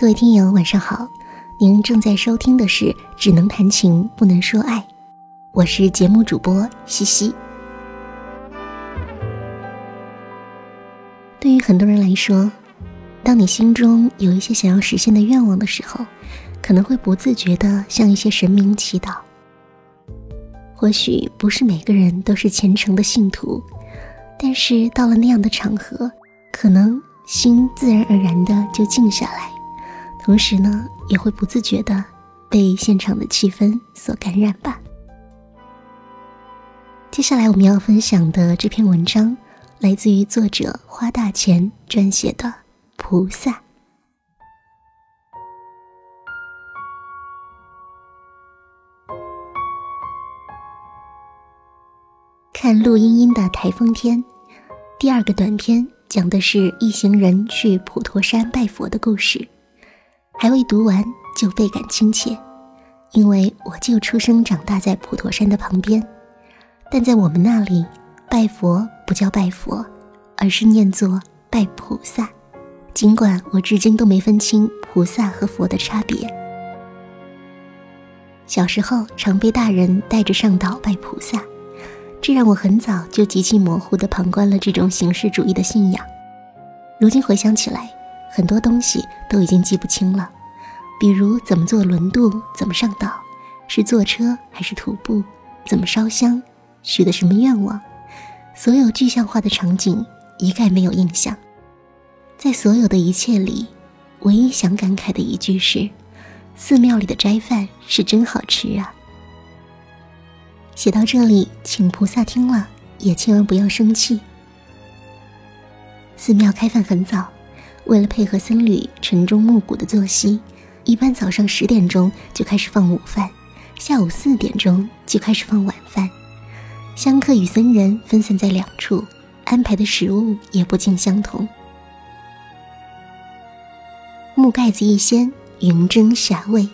各位听友，晚上好！您正在收听的是《只能谈情不能说爱》，我是节目主播西西。对于很多人来说，当你心中有一些想要实现的愿望的时候，可能会不自觉的向一些神明祈祷。或许不是每个人都是虔诚的信徒，但是到了那样的场合，可能心自然而然的就静下来。同时呢，也会不自觉的被现场的气氛所感染吧。接下来我们要分享的这篇文章，来自于作者花大钱撰写的《菩萨》。看陆茵茵的台风天，第二个短片讲的是一行人去普陀山拜佛的故事。还未读完就倍感亲切，因为我就出生长大在普陀山的旁边。但在我们那里，拜佛不叫拜佛，而是念作拜菩萨。尽管我至今都没分清菩萨和佛的差别。小时候常被大人带着上岛拜菩萨，这让我很早就极其模糊地旁观了这种形式主义的信仰。如今回想起来。很多东西都已经记不清了，比如怎么坐轮渡，怎么上岛，是坐车还是徒步，怎么烧香，许的什么愿望，所有具象化的场景一概没有印象。在所有的一切里，唯一想感慨的一句是：寺庙里的斋饭是真好吃啊。写到这里，请菩萨听了也千万不要生气。寺庙开饭很早。为了配合僧侣晨钟暮鼓的作息，一般早上十点钟就开始放午饭，下午四点钟就开始放晚饭。香客与僧人分散在两处，安排的食物也不尽相同。木盖子一掀，云蒸霞蔚，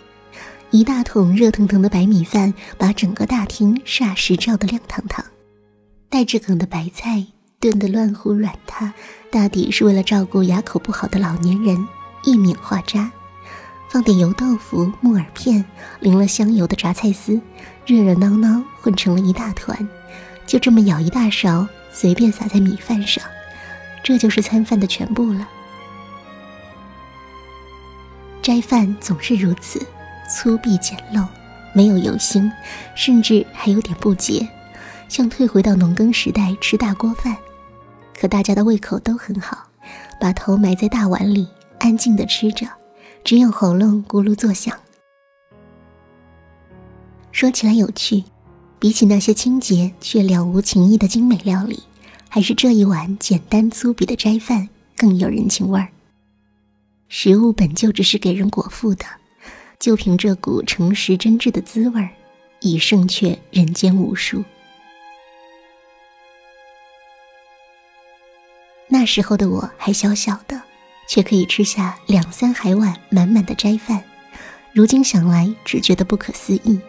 一大桶热腾腾的白米饭把整个大厅霎时照得亮堂堂，带着梗的白菜。炖得乱糊软塌，大抵是为了照顾牙口不好的老年人，一抿化渣，放点油豆腐、木耳片，淋了香油的榨菜丝，热热闹闹混成了一大团，就这么舀一大勺，随便撒在米饭上，这就是餐饭的全部了。斋饭总是如此，粗鄙简陋，没有油腥，甚至还有点不洁，像退回到农耕时代吃大锅饭。可大家的胃口都很好，把头埋在大碗里，安静的吃着，只有喉咙咕噜作响。说起来有趣，比起那些清洁却了无情意的精美料理，还是这一碗简单粗鄙的斋饭更有人情味儿。食物本就只是给人果腹的，就凭这股诚实真挚的滋味儿，已胜却人间无数。时候的我还小小的，却可以吃下两三海碗满满的斋饭。如今想来，只觉得不可思议。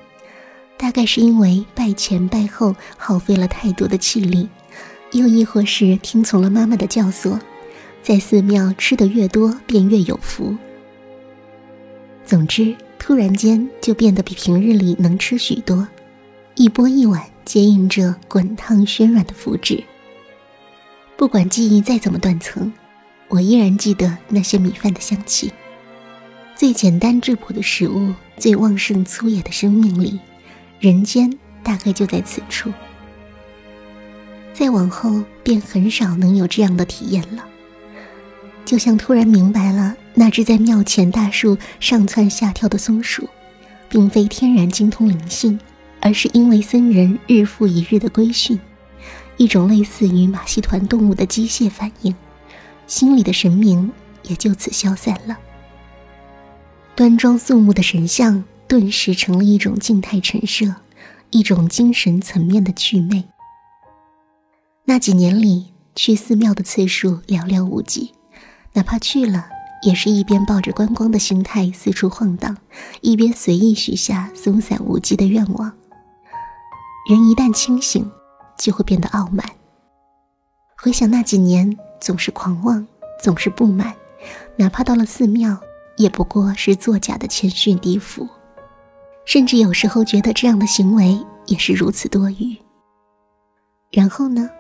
大概是因为拜前拜后耗费了太多的气力，又亦或是听从了妈妈的教唆，在寺庙吃的越多，便越有福。总之，突然间就变得比平日里能吃许多，一波一碗接应着滚烫暄软的福祉。不管记忆再怎么断层，我依然记得那些米饭的香气。最简单质朴的食物，最旺盛粗野的生命力，人间大概就在此处。再往后，便很少能有这样的体验了。就像突然明白了，那只在庙前大树上蹿下跳的松鼠，并非天然精通灵性，而是因为僧人日复一日的规训。一种类似于马戏团动物的机械反应，心里的神明也就此消散了。端庄肃穆的神像顿时成了一种静态陈设，一种精神层面的祛魅。那几年里，去寺庙的次数寥寥无几，哪怕去了，也是一边抱着观光的心态四处晃荡，一边随意许下松散无稽的愿望。人一旦清醒。就会变得傲慢。回想那几年，总是狂妄，总是不满，哪怕到了寺庙，也不过是作假的谦逊低伏，甚至有时候觉得这样的行为也是如此多余。然后呢？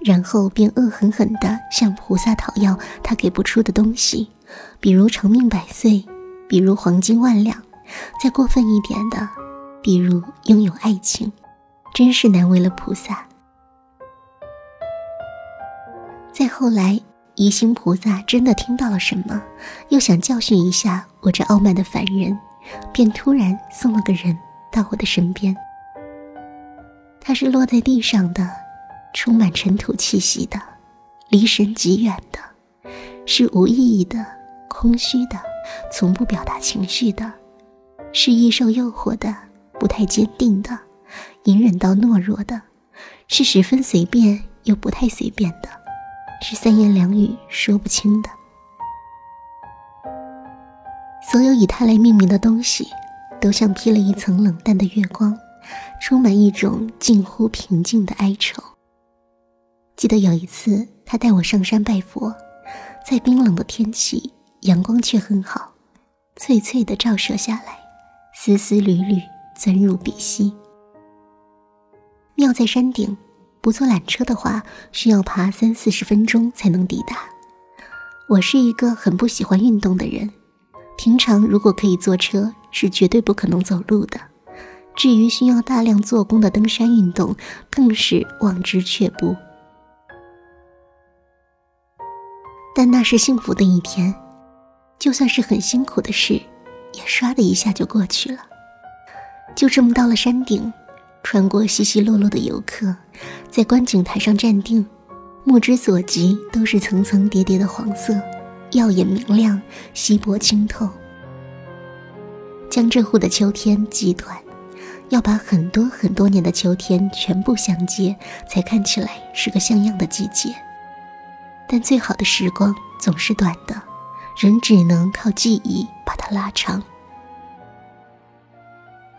然后便恶狠狠地向菩萨讨要他给不出的东西，比如长命百岁，比如黄金万两，再过分一点的，比如拥有爱情，真是难为了菩萨。后来，疑心菩萨真的听到了什么，又想教训一下我这傲慢的凡人，便突然送了个人到我的身边。他是落在地上的。充满尘土气息的，离神极远的，是无意义的、空虚的，从不表达情绪的，是易受诱惑的、不太坚定的，隐忍到懦弱的，是十分随便又不太随便的，是三言两语说不清的。所有以他来命名的东西，都像披了一层冷淡的月光，充满一种近乎平静的哀愁。记得有一次，他带我上山拜佛，在冰冷的天气，阳光却很好，翠翠的照射下来，丝丝缕缕钻入鼻息。庙在山顶，不坐缆车的话，需要爬三四十分钟才能抵达。我是一个很不喜欢运动的人，平常如果可以坐车，是绝对不可能走路的。至于需要大量做工的登山运动，更是望之却步。但那是幸福的一天，就算是很辛苦的事，也唰的一下就过去了。就这么到了山顶，穿过稀稀落落的游客，在观景台上站定，目之所及都是层层叠叠的黄色，耀眼明亮，稀薄清透。江浙沪的秋天极短，要把很多很多年的秋天全部相接，才看起来是个像样的季节。但最好的时光总是短的，人只能靠记忆把它拉长。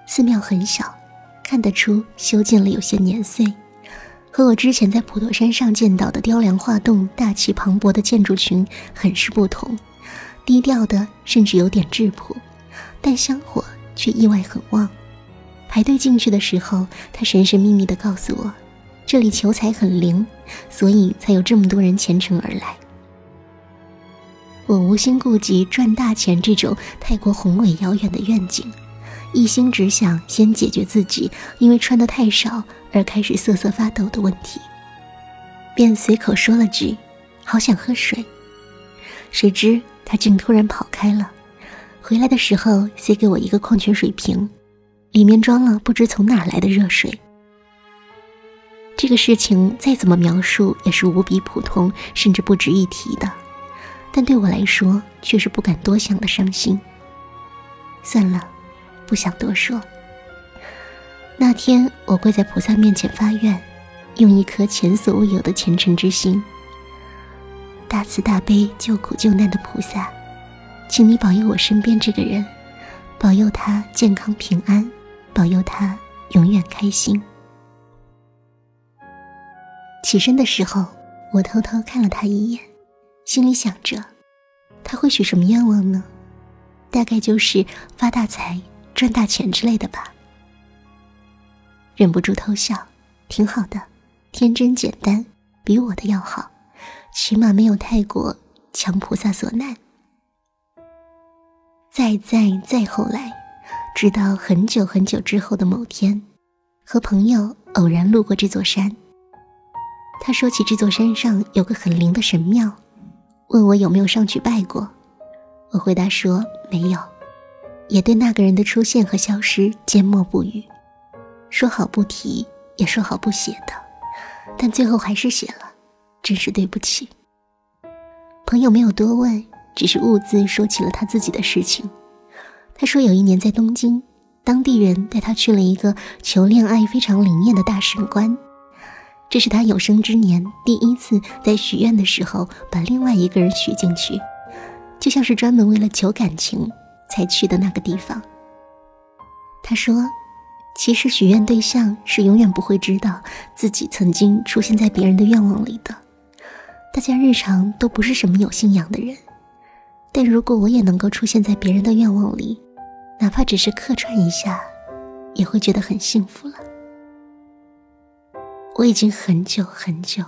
寺庙很小，看得出修建了有些年岁，和我之前在普陀山上见到的雕梁画栋、大气磅礴的建筑群很是不同，低调的甚至有点质朴，但香火却意外很旺。排队进去的时候，他神神秘秘地告诉我。这里求财很灵，所以才有这么多人虔诚而来。我无心顾及赚大钱这种太过宏伟遥远的愿景，一心只想先解决自己因为穿的太少而开始瑟瑟发抖的问题，便随口说了句：“好想喝水。”谁知他竟突然跑开了，回来的时候塞给我一个矿泉水瓶，里面装了不知从哪来的热水。这个事情再怎么描述也是无比普通，甚至不值一提的，但对我来说却是不敢多想的伤心。算了，不想多说。那天我跪在菩萨面前发愿，用一颗前所未有的虔诚之心：大慈大悲、救苦救难的菩萨，请你保佑我身边这个人，保佑他健康平安，保佑他永远开心。起身的时候，我偷偷看了他一眼，心里想着，他会许什么愿望呢？大概就是发大财、赚大钱之类的吧。忍不住偷笑，挺好的，天真简单，比我的要好，起码没有太过强菩萨所难。再再再后来，直到很久很久之后的某天，和朋友偶然路过这座山。他说起这座山上有个很灵的神庙，问我有没有上去拜过。我回答说没有，也对那个人的出现和消失缄默不语，说好不提，也说好不写的，但最后还是写了，真是对不起。朋友没有多问，只是兀自说起了他自己的事情。他说有一年在东京，当地人带他去了一个求恋爱非常灵验的大神官。这是他有生之年第一次在许愿的时候把另外一个人许进去，就像是专门为了求感情才去的那个地方。他说：“其实许愿对象是永远不会知道自己曾经出现在别人的愿望里的。大家日常都不是什么有信仰的人，但如果我也能够出现在别人的愿望里，哪怕只是客串一下，也会觉得很幸福了。我已经很久很久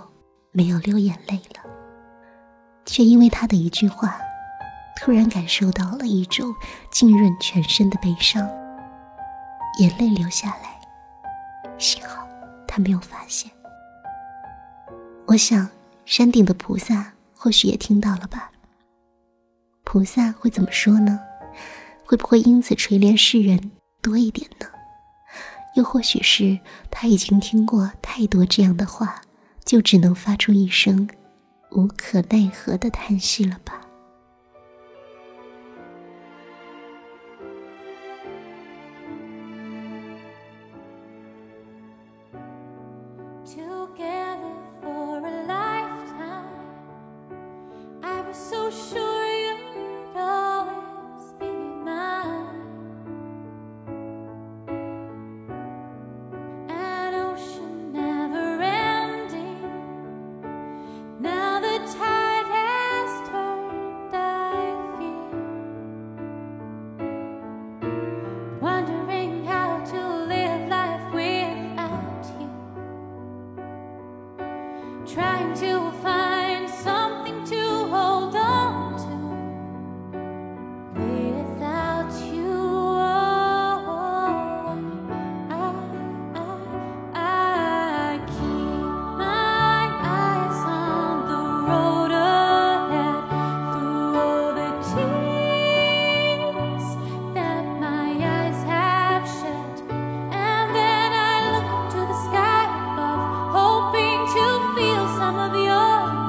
没有流眼泪了，却因为他的一句话，突然感受到了一种浸润全身的悲伤，眼泪流下来。幸好他没有发现。我想，山顶的菩萨或许也听到了吧。菩萨会怎么说呢？会不会因此垂怜世人多一点呢？又或许是他已经听过太多这样的话，就只能发出一声无可奈何的叹息了吧。Trying to some of your